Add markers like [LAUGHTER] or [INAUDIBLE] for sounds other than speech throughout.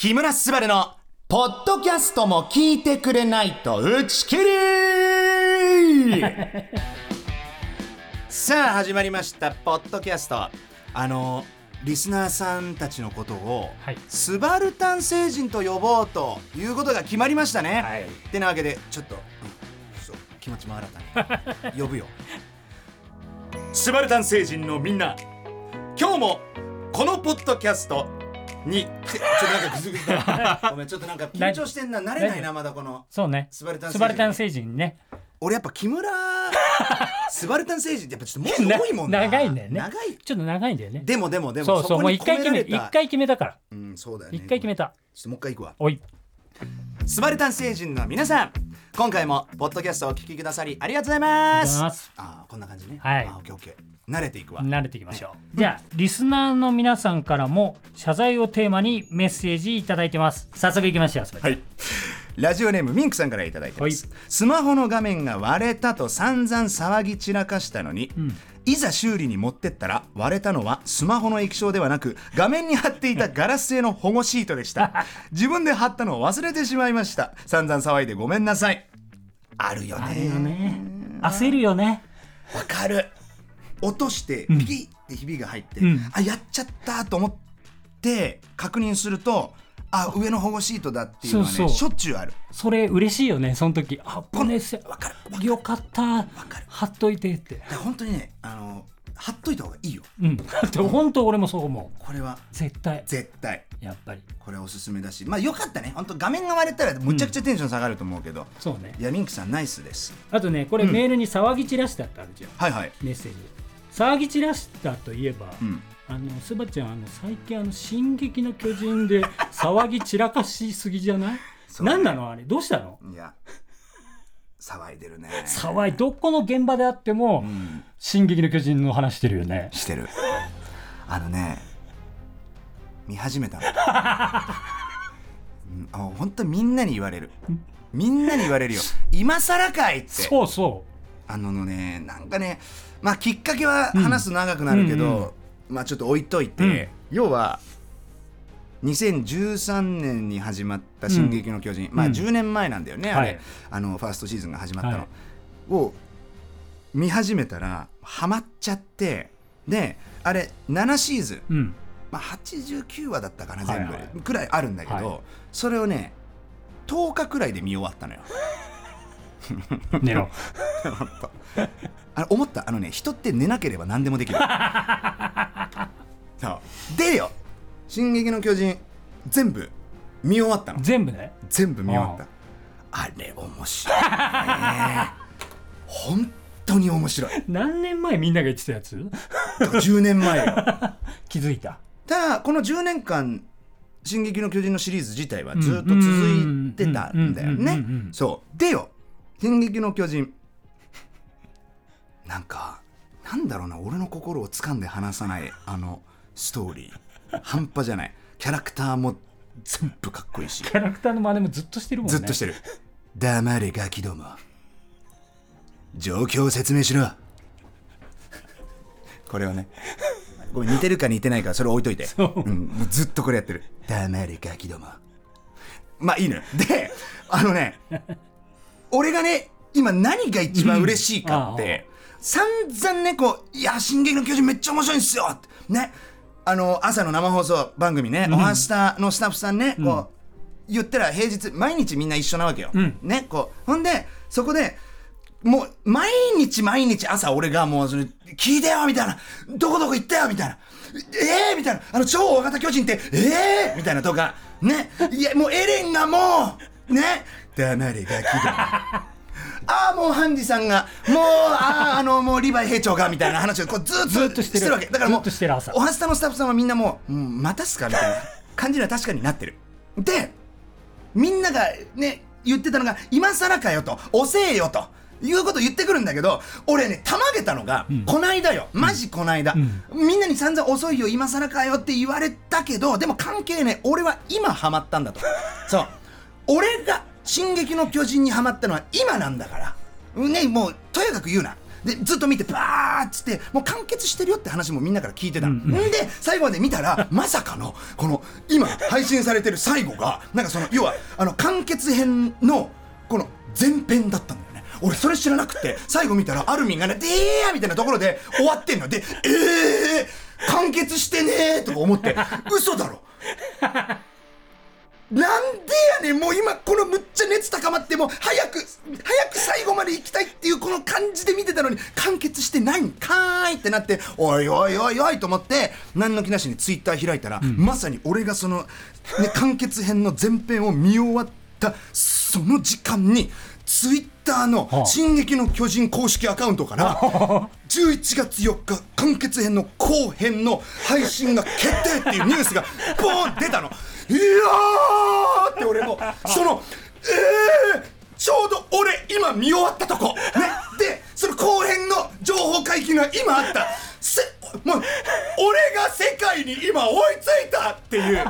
木村昴のポッドキャストも聞いてくれないと打ち切り [LAUGHS] さあ始まりました。ポッドキャスト。あのリスナーさんたちのことを、はい。スバルタン星人と呼ぼうということが決まりましたね、はい。ってなわけでちょっと、うんそう気持ちも新たに。[LAUGHS] 呼ぶよ。スバルタン星人のみんな今日もこのポッドキャストに。ちょっとなんかグズグズだごめんちょっとなんか緊張してんな。慣れないなまだこの。そうね。スバルタン星人スバルタン星人ね。俺やっぱ木村スバルタン星人ってやっぱちょっともう多いもんな。な長いんだよね。長い。ちょっと長いんだよね。でもでもでもそうそうもう一回決め一一回決めたから。うんそうだよね。一回決めた。ちょっともう一回いくわ。おい。スバルタン星人の皆さん今回もポッドキャストをお聞きくださりありがとうございます。あーこんな感じね。はい。あーオッケーオッケー慣れていくわ。慣れていきましょう。じゃあリスナーの皆さんからも謝罪をテーマにメッセージいただいてます。早速いきましょうはい。ラジオネームミンクさんからいただいてます、はスマホの画面が割れたと散々騒ぎ散らかしたのに、ん。いざ修理に持ってったら割れたのはスマホの液晶ではなく画面に貼っていたガラス製の保護シートでした。[LAUGHS] 自分で貼ったのを忘れてしまいました。散々騒いでごめんなさい。あるよね。あるよね。焦るよね。わかる落としてピキってひびが入って、うん。あやっちゃったと思って確認するとあ上の保護シートだっていうのはねそうそう。しょっちゅうある。それ嬉しいよねその時。あこれせわかるよかった。かる。貼っといてって。本当にねあの貼っといた方がいいよ。うん。だって本当俺もそう思う。これは絶対。絶対。やっぱり。これはおすすめだし。まあよかったね。本当画面が割れたらむちゃくちゃテンション下がると思うけど、そうね。いやミンクさんナイスです。あとねこれメールに騒ぎ散らしたってあるじゃんはいはい。メッセージ騒ぎ散らしたといえば、うん。あのスバちゃんあの最近あの「進撃の巨人」で騒ぎ散らかしすぎじゃない？何なの？あれどうしたの？いや騒いでるね。騒いどこの現場であっても「うん。進撃の巨人」の話してるよね。してる。あのね見始めたの、[LAUGHS] 本当みんなに言われる。みんなに言われるよ。今更かいって。そうそあのねなんかねまあきっかけは話すと長くなるけど、うんうん。まあちょっと置いといて、要は2013年に始まった「進撃の巨人」まあうん10年前なんだよね、あれ、はい。あのファーストシーズンが始まったの、はい。を見始めたらハマっちゃってであれ7シーズン、ううん。まあ、89話だったかな全部、はいはいくらいあるんだけど、はい。それをね10日くらいで見終わったのよ。[LAUGHS] 寝ろ。[LAUGHS] あの思った。あのね人って寝なければ何でもできる。[LAUGHS] そう。でよ「進撃の巨人」全部見終わったの。全部ね？全部見終わった。あれ面白いね。本当に面白い。何年前みんなが言ってたやつ？10年前よ。気づいた。ただこの10年間「進撃の巨人」のシリーズ自体はずっと続いてたんだよね。うん。そう。でよ「進撃の巨人」なんかなんだろうな俺の心を掴んで離さないあのストーリー。半端じゃない。キャラクターも全部かっこいいし。キャラクターの真似もずっとしてるもんね。ずっとしてる。黙れガキども。状況を説明しろ。これをね。ごめん似てるか似てないかそれ置いといて。そう。うん、もうずっとこれやってる。黙れガキども。まあいいのよ。であのね俺がね今何が一番嬉しいかって、散々ねこう「いや進撃の巨人めっちゃ面白いんですよ」ね。あの朝の生放送番組ね「おはスタ」のスタッフさんね、こう言ったら平日毎日みんな一緒なわけよ、ん。ねこう。ほんでそこでもう毎日毎日朝俺がもうそれ聞いてよみたいなどこどこ行ったよみたいなええー、みたいなあの超大型巨人ってええー、みたいなとかね。いやもうエレンがもうね黙れガキだああもうハンジさんがもうあああのもうリヴァイ兵長がみたいな話をこうずっとずっとしてるわけ。だからもうおはスタのスタッフさんはみんなもう、うん、またっすかみたいな感じには確かになってる。でみんながね言ってたのが今更かよと遅えよということ言ってくるんだけど俺ねたまげたのが、こないだよ。マジこないだ、みんなに散々遅いよ今更かよって言われたけどでも関係ねえ。俺は今ハマったんだと。そう。俺が「進撃の巨人」にハマったのは今なんだから。ねもうとやかく言うな。でずっと見てバーっつってもう完結してるよって話もみんなから聞いてた。の、ん、で最後まで見たら [LAUGHS] まさかのこの今配信されてる最後がなんかその [LAUGHS] 要はあの完結編のこの前編だったんだよね。俺それ知らなくて最後見たらアルミンがね「でー!」みたいなところで終わってんの。で「えー!」完結してねーとか思って。嘘だろ [LAUGHS] なんでやねん。もう今このむっちゃ熱高まってもう早く早く最後まで行きたいっていうこの感じで見てたのに完結してない。んかーいってなっておいおいおいおいと思って何の気なしにツイッター開いたら、まさに俺がその、ね、完結編の前編を見終わったその時間にツイッターの「進撃の巨人」公式アカウントから [LAUGHS] 11月4日完結編の後編の配信が決定っていうニュースがボーン出たの。いやーって俺も [LAUGHS] そのえー、ちょうど俺今見終わったとこ。ね。でその後編の情報解禁が今あった。せもう俺が世界に今追いついたっていう。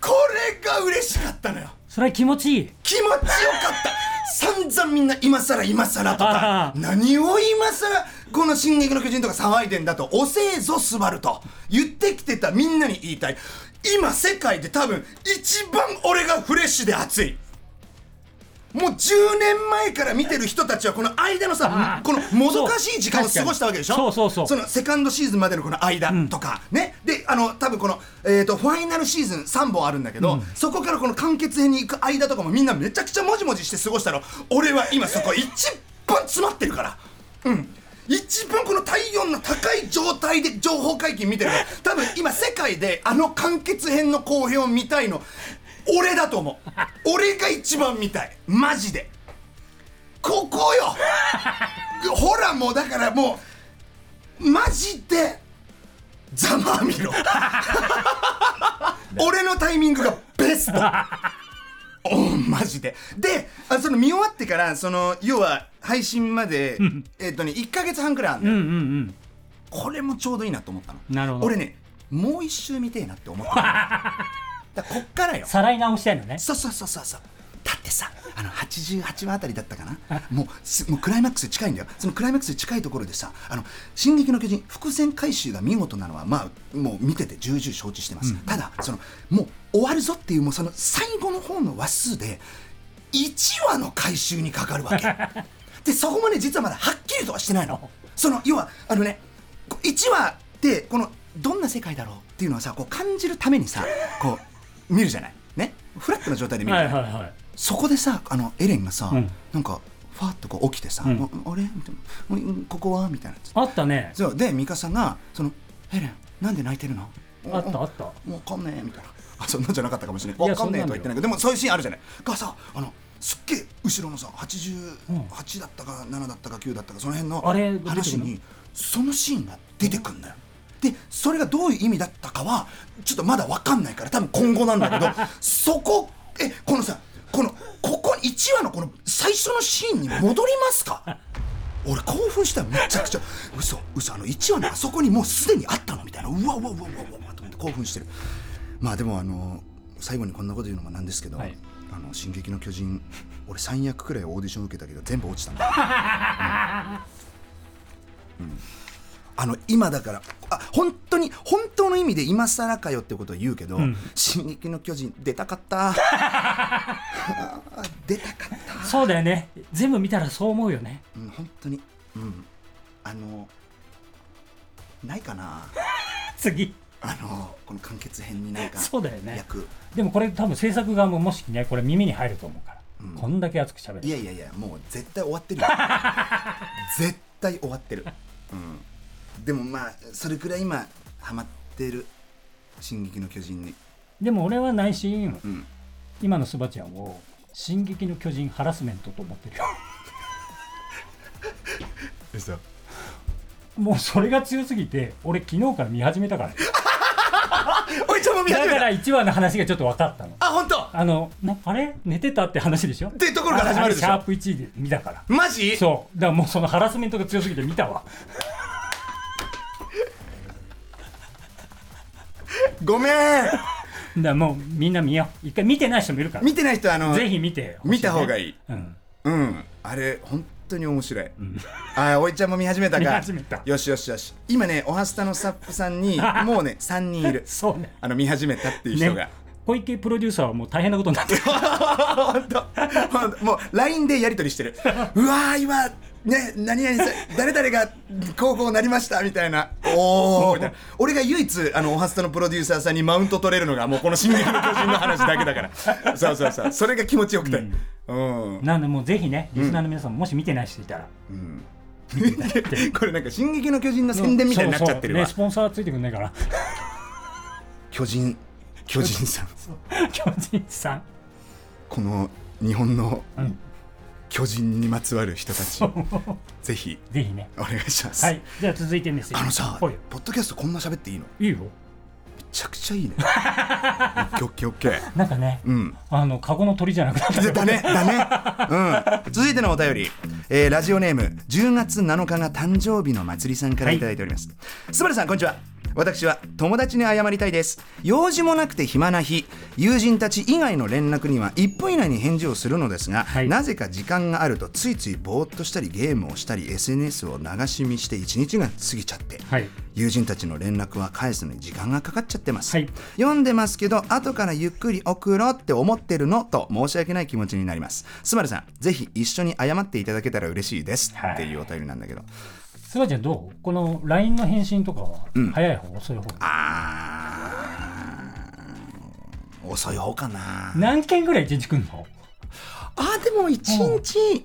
これが嬉しかったのよ。それ気持ちいい。気持ちよかった。散々みんな今更今更とか何を今更この「進撃の巨人」とか騒いでんだと「遅えぞスバルと言ってきてたみんなに言いたい今世界で多分一番俺がフレッシュで熱い。もう10年前から見てる人たちはこの間のさこのもどかしい時間を過ごしたわけでしょ？そうそうそう。そのセカンドシーズンまでのこの間とか、うん、ね。であの多分この、えーと、ファイナルシーズン3本あるんだけど、うん、そこからこの完結編に行く間とかもみんなめちゃくちゃもじもじして過ごしたの。俺は今そこ一番詰まってるから。うん一番この体温の高い状態で情報解禁見てる多分今世界であの完結編の後編を見たいの。俺だと思う。俺が一番見たい。マジで。ここよ。ほらもうだからもうマジでざまあみろ。[LAUGHS] 俺のタイミングがベストおマジで。であその見終わってからその要は配信までえっとね1か月半くらいあるんだよ、うんうんうん、これもちょうどいいなと思ったの。なるほど。俺ねもう一周見てえなって思った [LAUGHS] だこっからよ。さらい直したいのね。そうそうそうそうそうさあの88話あたりだったかな。もうもうクライマックス近いんだよ。そのクライマックス近いところでさ「あの進撃の巨人」伏線回収が見事なのはまあもう見てて重々承知してます、うん、ただそのもう終わるぞっていうもうその最後の方の話数で1話の回収にかかるわけ。[LAUGHS] でそこもね実はまだはっきりとはしてないの。その要はあのね1話ってこのどんな世界だろうっていうのはさこう感じるためにさこう見るじゃない。ね。フラットな状態で見るじゃない、はいはいはい、そこでさあのエレンがさ、うん、なんかファッとこう起きてさ「うん、あれ？ここは?」みたいなあったね。そう。でミカさんが「そのエレンなんで泣いてるの?」あったあった。もうわかんねえみたいなあそんなんじゃなかったかもしれないわかんねえとは言ってないけどでもそういうシーンあるじゃない。がさあのすっげえ後ろのさ88だったか7だったか9だったかその辺の話にそのシーンが出てくんだよ。でそれがどういう意味だったかはちょっとまだ分かんないから多分今後なんだけど [LAUGHS] そこえこのさ1話のこの最初のシーンに戻りますか？俺興奮しためちゃくちゃ。嘘嘘。あの1話のあそこにもうすでにあったのみたいな。うわうわうわうわうわと思って興奮してる。まあでもあの最後にこんなこと言うのもなんですけど「はい、あの進撃の巨人」俺3役くらいオーディション受けたけど全部落ちたんだ、[LAUGHS] うん、うんあの今だから。あ本当に本当の意味で今更かよってことを言うけど「うん、進撃の巨人」出たかった。[LAUGHS] 出たかった。そうだよね。全部見たらそう思うよね。うん本当に。うん。あのないかな。[LAUGHS] 次。あのこの完結編にないかそうだよね。でもこれ多分制作側ももしねこれ耳に入ると思うから、うん、こんだけ熱くしゃべるいやいやいやもう絶対終わってるよ。[LAUGHS] 絶対終わってる。うんでもまあそれくらい今ハマってる「進撃の巨人に」でも俺は内心、うん、今のスバちゃんを「進撃の巨人ハラスメント」と思ってるよ。[LAUGHS] もうそれが強すぎて俺昨日から見始めたから [LAUGHS] おいちょも見始めた。だから1話の話がちょっと分かったの。あ本当。あのあれ？寝てたって話でしょ？っていうところから始まるでしょ。シャープ1で見たから。マジ？そう。だからもうそのハラスメントが強すぎて見たわごめん。だもうみんな見よう。一回見てない人もいるから。見てない人はあのぜひ見て、ね、見た方がいい、うん、うん、あれ本当に面白い、ん。ああおいちゃんも見始めたか。見始めた。よしよしよし。今ねおはスタのスタッフさんに [LAUGHS] もうね3人いる。そうね。あの見始めたっていう人が、ね。小池プロデューサーはもう大変なことになってる。[LAUGHS] もう LINE でやり取りしてる。うわー今ね何々さ [LAUGHS] 誰々がこうこうなりましたみたいな。おおみたいな。俺が唯一あのおはスタのプロデューサーさんにマウント取れるのがもうこの「進撃の巨人」の話だけだから。[LAUGHS] そうそうそう。それが気持ちよくて。うん、なんでもうぜひねリスナーの皆さんももし見てない人いたら、これなんか「進撃の巨人」の宣伝みたいになっちゃってるわ。そうそうねスポンサーついてくんないから。巨人巨人さん。[LAUGHS] 巨人さん。この日本のうん巨人にまつわる人たち。[LAUGHS] ぜひ。ぜひね。お願いします、はい。じゃあ続いてメッセージ。あのさ、はい。ポッドキャストこんな喋っていいの？めいいよ。ちゃくちゃいいね。[LAUGHS] オッケーオッケーオッケー。なんかね、うん。あのカゴの鳥じゃなくなっただね。[LAUGHS] だね。うん。続いてのお便り、えーラジオネーム10月7日が誕生日のまつりさんからい。ただいております、スバルさんこんにちは私は友達に謝りたいです。用事もなくて暇な日友人たち以外の連絡には1分以内に返事をするのですが、はい。なぜか時間があるとついついぼーっとしたりゲームをしたり SNS を流し見して1日が過ぎちゃって、はい。友人たちの連絡は返すのに時間がかかっちゃってます、はい。読んでますけど後からゆっくり送ろうって思ってるのと申し訳ない気持ちになります。スバルさんぜひ一緒に謝っていただけたら嬉しいです、はい。っていうお便りなんだけどすばちゃんどう？この LINE の返信とかはん。早い方、遅い方？あー。遅い方かな。何件ぐらい一日来んの？あーでも1日、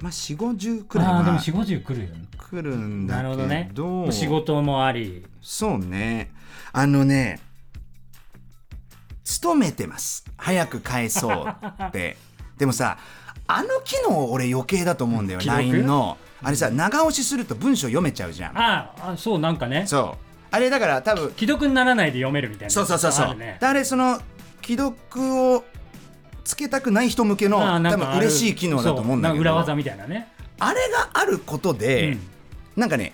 まあ4 5 0くらいああーでもは4 5 0来るよね。来るんだけど。なるほどね。仕事もあり。そうね。あのね勤めてます。早く返そうって。[LAUGHS] でもさあの機能俺余計だと思うんだよ LINE の。あれさ長押しすると文章読めちゃうじゃん。ああそうなんかね。そう。あれだから多分既読にならないで読めるみたいな。そうそうそうそう、あれその既読をつけたくない人向けの多分嬉しい機能だと思うんだけど。裏技みたいなね。あれがあることで、うん。なんかね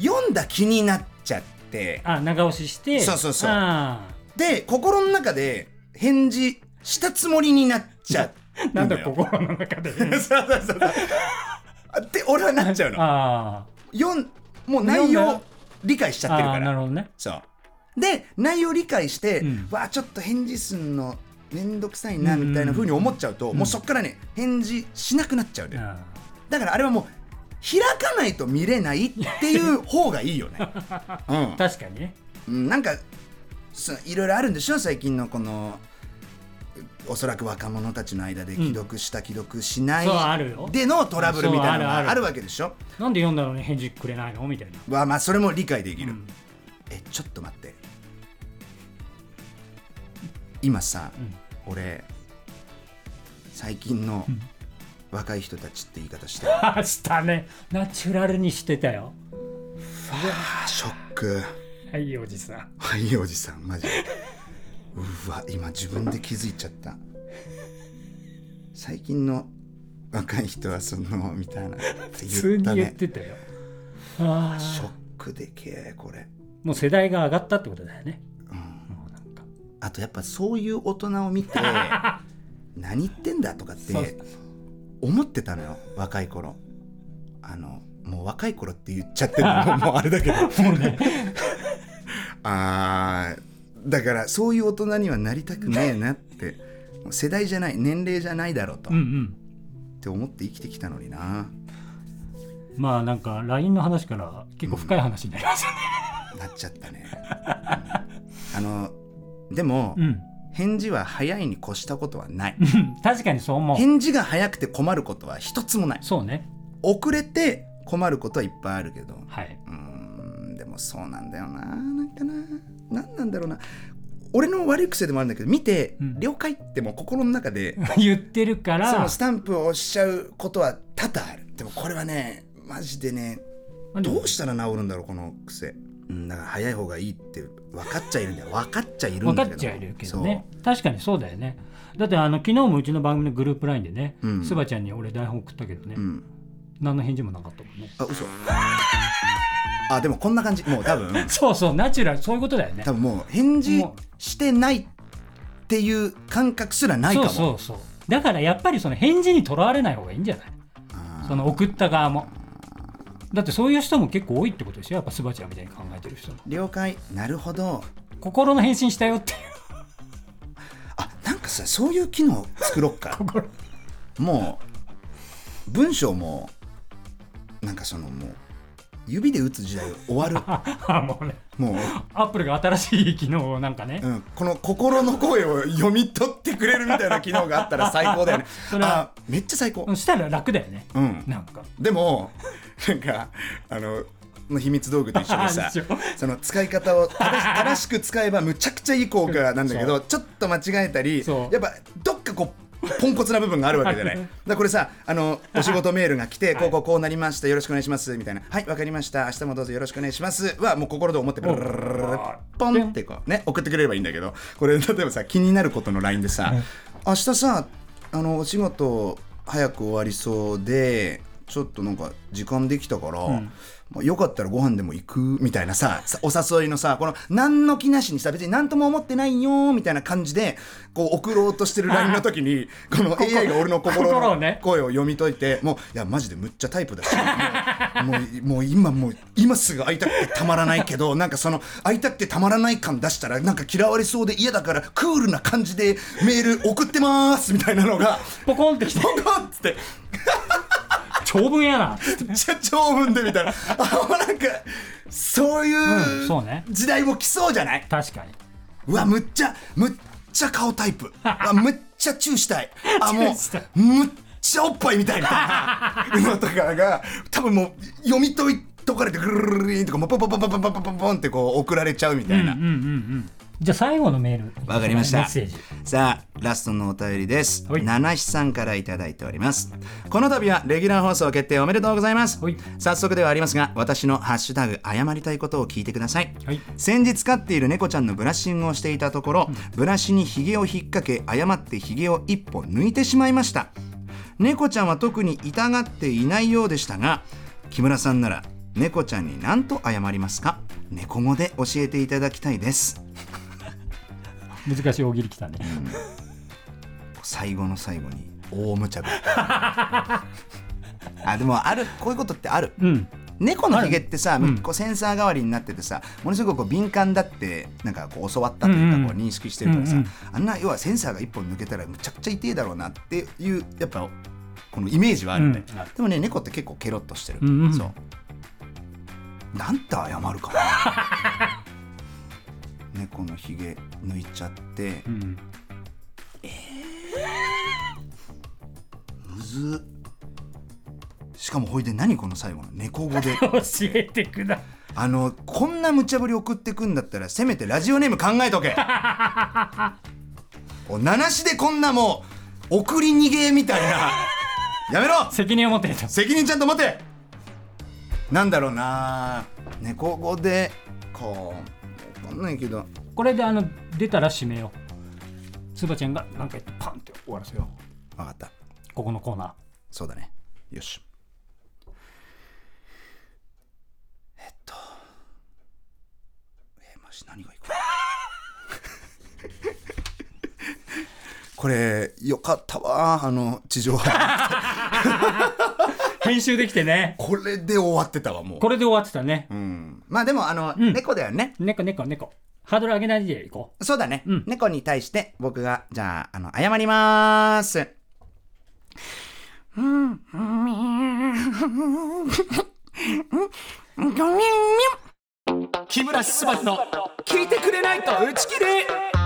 読んだ気になっちゃって。あ長押しして。そうそうそう。あで心の中で返事したつもりになっちゃうー [LAUGHS] なんだよ。心の中で。[LAUGHS] そうそうそうって俺はなっちゃうの。あ読んもう内容理解しちゃってるから。るほどね。そう。で内容理解して、うん。わあちょっと返事すんのめんどくさいなみたいな風に思っちゃうと、もうそっからね返事しなくなっちゃうで、あだからあれはもう開かないと見れないっていう方がいいよね、ー [LAUGHS] 確かに。ねうんうん、なんかそいろいろあるんでしょ？最近のこのおそらく若者たちの間で既読した、既読しないでのトラブルみたいなのがあるわけでしょ？なんで読んだのに返事くれないの？みたいな。わまあそれも理解できる、うん。えちょっと待って。今さ、うん。俺最近の若い人たちって言い方して、あ [LAUGHS] したね。ナチュラルにしてたよ。あーショック。はいおじさん。はいおじさんマジでうわ今自分で気づいちゃった。最近の若い人はそのみたいな。って普通に言ってたよ。ああショックでけえこれ。もう世代が上がったってことだよね。うん。もうなんか。あとやっぱそういう大人を見て [LAUGHS] 何言ってんだとかって思ってたのよ若い頃。あのもう若い頃って言っちゃってるのももうあれだけど。[LAUGHS] [LAUGHS] あーだからそういう大人にはなりたくねえなって世代じゃない年齢じゃないだろうと、っうんうん。て思って生きてきたのにな。まあなんか LINE の話から結構深い話になりますよねなっちゃったね、うん。あのでも、うん。返事は早いに越したことはない。うん。確かにそう思う。返事が早くて困ることは一つもない。そうね。遅れて困ることはいっぱいあるけど。はい。うーん。でもそうなんだよななんかななんなんだろうな。俺の悪い癖でもあるんだけど見て「うん。了解」ってもう心の中で [LAUGHS] 言ってるから。そのスタンプを押しちゃうことは多々ある。でもこれはねマジでねどうしたら治るんだろうこの癖。うんだから早い方がいいって分かっちゃいるんだよ。分かっちゃいるん分かだけど。っちゃいるけどね。確かにそうだよね。だってあの昨日もうちの番組のグループ LINE でねうん。スバちゃんに俺台本送ったけどね。うん何の返事もなかったもんね。あ嘘。あでもこんな感じ。もう多分。[LAUGHS] そうそうナチュラル。そういうことだよね。多分もう返事もしてないっていう感覚すらないかも。そうそうそう。だからやっぱりその返事にとらわれない方がいいんじゃない？その送った側も。だってそういう人も結構多いってことですよ。やっぱスバちゃんみたいに考えてる人も。了解。なるほど。心の返信したよっていう。あなんかさそういう機能作ろっか。[LAUGHS] 心。もう文章もなんかそのもう指で打つ時代終わる。[LAUGHS] あもうね。もう、アップルが新しい機能をなんかね、うん、この心の声を読み取ってくれるみたいな機能があったら最高だよね。[LAUGHS] それはあめっちゃ最高。そしたら楽だよね、うん。なんか。でもなんかあのの秘密道具と一緒でさ [LAUGHS] その使い方を正しく使えばむちゃくちゃいい効果なんだけどちょっと間違えたりやっぱどっポンコツな部分があるわけじゃない。だこれさあのお仕事メールが来て、こうこうこうなりましたよろしくお願いしますみたいな。はいわかりました。明日もどうぞよろしくお願いします。はもう心で思ってポンってこうね送ってくれればいいんだけどこれ例えばさ気になることの LINE でさ明日さあのお仕事早く終わりそうでちょっとなんか時間できたから、まあ、よかったらご飯でも行くみたいなささお誘いのさこの何の気なしにさ別に何とも思ってないよみたいな感じでこう送ろうとしてる [LAUGHS] LINE の時にこの AI が俺の心の声を読み解いてもういやマジでむっちゃタイプだしもうもう今もう今すぐ会いたくてたまらないけどなんかその会いたくてたまらない感出したらなんか嫌われそうで嫌だからクールな感じでメール送ってますみたいなのがポコンってきて。ポコンって長文やな。めっちゃ長文でみたいなあもうなんかそううんいう時代も来そうじゃない？確かに。うわむっちゃむっちゃ顔タイプ。あむっちゃチューしたい。[LAUGHS] あもうむっちゃおっぱいみたいな。のとかが多分もう読み解いとかれてぐるるるるりんとかもうポンポンポンポンポンポンポンポンってこう送られちゃうみたいな、うんうんうんうんじゃあ最後のメール。わかりました。メッセージ。さあラストのお便りです。はい。七七さんからいただいております。この度はレギュラー放送決定おめでとうございます。はい。早速ではありますが私のハッシュタグ謝りたいことを聞いてください。はい。先日飼っている猫ちゃんのブラッシングをしていたところ、ブラシにヒゲを引っ掛け誤ってヒゲを一本抜いてしまいました。猫ちゃんは特に痛がっていないようでしたが木村さんなら猫ちゃんに何と謝りますか？猫語で教えていただきたいです難しい大喜利きたね。最後の最後に大無茶ぶり。[LAUGHS] あでもあるこういうことってある。うん。猫のヒゲってさ、んこうセンサー代わりになっててさものすごくこう敏感だってなんかこう教わったというかうんうんこう認識してるからさ、うんうんあんな要はセンサーが一本抜けたらむちゃくちゃ痛いだろうなっていうやっぱこのイメージはあるね、うん。でもね猫って結構ケロッとしてる、うんうん。そう。なんて謝るかな猫のヒゲ抜いちゃってうん。むずっ。しかもほいで何この最後の猫語で。[LAUGHS] 教えてくだ。あのこんな無茶ぶり送ってくんだったらせめてラジオネーム考えとけ。[LAUGHS] お七しでこんなもう送り逃げみたいな。やめろ。責任を持ってと。責任ちゃんと持て。なんだろうな。猫語でかわかんないけど。これであの出たら締めよう。スバちゃんが何か言ってパンって終わらせよ分かった。うここのコーナー。そうだね。よし。えっと。えー、マジ何がいいかなこれよかったわ。あの地上波。編集できてね。これで終わってたわもう。これで終わってたね。うん、まあでもあの、ん。猫だよね。猫猫猫。ハードル上げないでいこそうだね、うん。猫に対して僕がじゃああの謝りまーす木村昴の聞いてくれないと打ち切り